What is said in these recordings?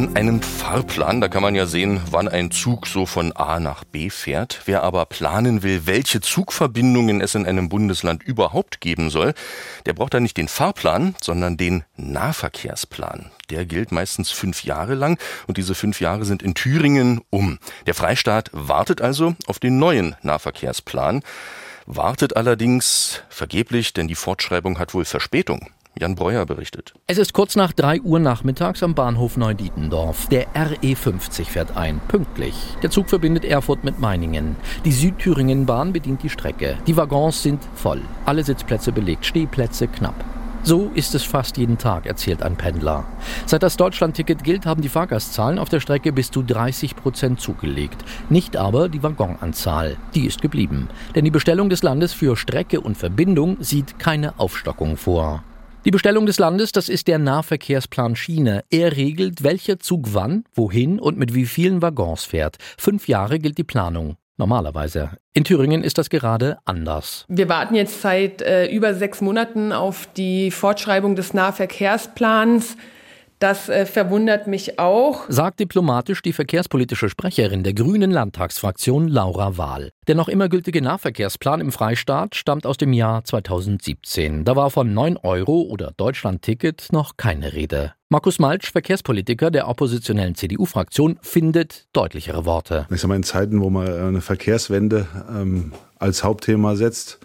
In einem Fahrplan, da kann man ja sehen, wann ein Zug so von A nach B fährt. Wer aber planen will, welche Zugverbindungen es in einem Bundesland überhaupt geben soll, der braucht dann nicht den Fahrplan, sondern den Nahverkehrsplan. Der gilt meistens fünf Jahre lang und diese fünf Jahre sind in Thüringen um. Der Freistaat wartet also auf den neuen Nahverkehrsplan, wartet allerdings vergeblich, denn die Fortschreibung hat wohl Verspätung. Jan Breuer berichtet. Es ist kurz nach 3 Uhr nachmittags am Bahnhof Neudietendorf. Der RE50 fährt ein, pünktlich. Der Zug verbindet Erfurt mit Meiningen. Die Südthüringen-Bahn bedient die Strecke. Die Waggons sind voll. Alle Sitzplätze belegt, Stehplätze knapp. So ist es fast jeden Tag, erzählt ein Pendler. Seit das Deutschlandticket gilt, haben die Fahrgastzahlen auf der Strecke bis zu 30 Prozent zugelegt. Nicht aber die Waggonanzahl. Die ist geblieben. Denn die Bestellung des Landes für Strecke und Verbindung sieht keine Aufstockung vor. Die Bestellung des Landes, das ist der Nahverkehrsplan Schiene. Er regelt, welcher Zug wann, wohin und mit wie vielen Waggons fährt. Fünf Jahre gilt die Planung. Normalerweise. In Thüringen ist das gerade anders. Wir warten jetzt seit äh, über sechs Monaten auf die Fortschreibung des Nahverkehrsplans. Das äh, verwundert mich auch, sagt diplomatisch die verkehrspolitische Sprecherin der Grünen Landtagsfraktion Laura Wahl. Der noch immer gültige Nahverkehrsplan im Freistaat stammt aus dem Jahr 2017. Da war von 9 Euro oder Deutschlandticket noch keine Rede. Markus Malsch, Verkehrspolitiker der oppositionellen CDU-Fraktion, findet deutlichere Worte. Ich sag mal, in Zeiten, wo man eine Verkehrswende ähm, als Hauptthema setzt,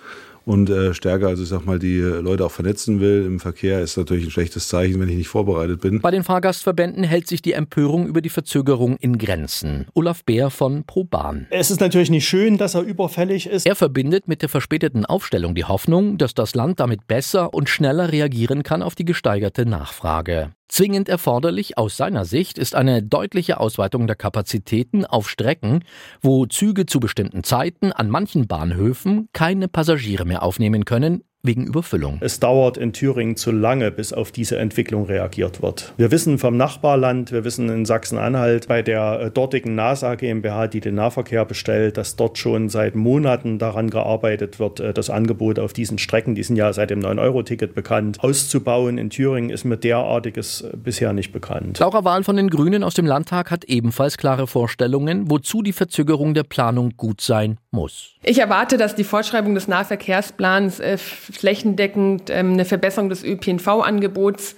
und äh, stärker, also ich sag mal, die Leute auch vernetzen will im Verkehr, ist natürlich ein schlechtes Zeichen, wenn ich nicht vorbereitet bin. Bei den Fahrgastverbänden hält sich die Empörung über die Verzögerung in Grenzen. Olaf Bär von ProBahn. Es ist natürlich nicht schön, dass er überfällig ist. Er verbindet mit der verspäteten Aufstellung die Hoffnung, dass das Land damit besser und schneller reagieren kann auf die gesteigerte Nachfrage. Zwingend erforderlich aus seiner Sicht ist eine deutliche Ausweitung der Kapazitäten auf Strecken, wo Züge zu bestimmten Zeiten an manchen Bahnhöfen keine Passagiere mehr aufnehmen können, wegen Überfüllung. Es dauert in Thüringen zu lange, bis auf diese Entwicklung reagiert wird. Wir wissen vom Nachbarland, wir wissen in Sachsen-Anhalt bei der äh, dortigen NASA GmbH, die den Nahverkehr bestellt, dass dort schon seit Monaten daran gearbeitet wird, äh, das Angebot auf diesen Strecken, die sind ja seit dem 9-Euro-Ticket bekannt, auszubauen. In Thüringen ist mir derartiges äh, bisher nicht bekannt. Laura Wahl von den Grünen aus dem Landtag hat ebenfalls klare Vorstellungen, wozu die Verzögerung der Planung gut sein muss. Ich erwarte, dass die Fortschreibung des Nahverkehrsplans flächendeckend ähm, eine Verbesserung des ÖPNV-Angebots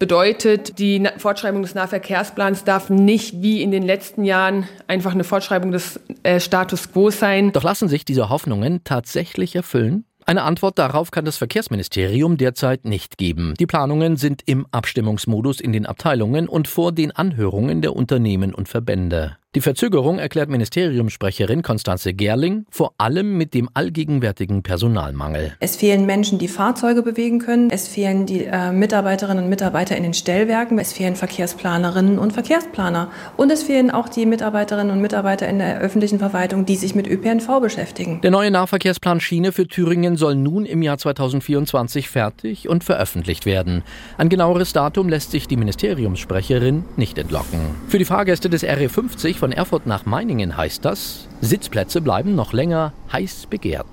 bedeutet, die Fortschreibung des Nahverkehrsplans darf nicht wie in den letzten Jahren einfach eine Fortschreibung des äh, Status quo sein. Doch lassen sich diese Hoffnungen tatsächlich erfüllen? Eine Antwort darauf kann das Verkehrsministerium derzeit nicht geben. Die Planungen sind im Abstimmungsmodus in den Abteilungen und vor den Anhörungen der Unternehmen und Verbände. Die Verzögerung erklärt Ministeriumssprecherin Konstanze Gerling vor allem mit dem allgegenwärtigen Personalmangel. Es fehlen Menschen, die Fahrzeuge bewegen können. Es fehlen die äh, Mitarbeiterinnen und Mitarbeiter in den Stellwerken. Es fehlen Verkehrsplanerinnen und Verkehrsplaner. Und es fehlen auch die Mitarbeiterinnen und Mitarbeiter in der öffentlichen Verwaltung, die sich mit ÖPNV beschäftigen. Der neue Nahverkehrsplan Schiene für Thüringen soll nun im Jahr 2024 fertig und veröffentlicht werden. Ein genaueres Datum lässt sich die Ministeriumssprecherin nicht entlocken. Für die Fahrgäste des RE50 von Erfurt nach Meiningen heißt das, Sitzplätze bleiben noch länger heiß begehrt.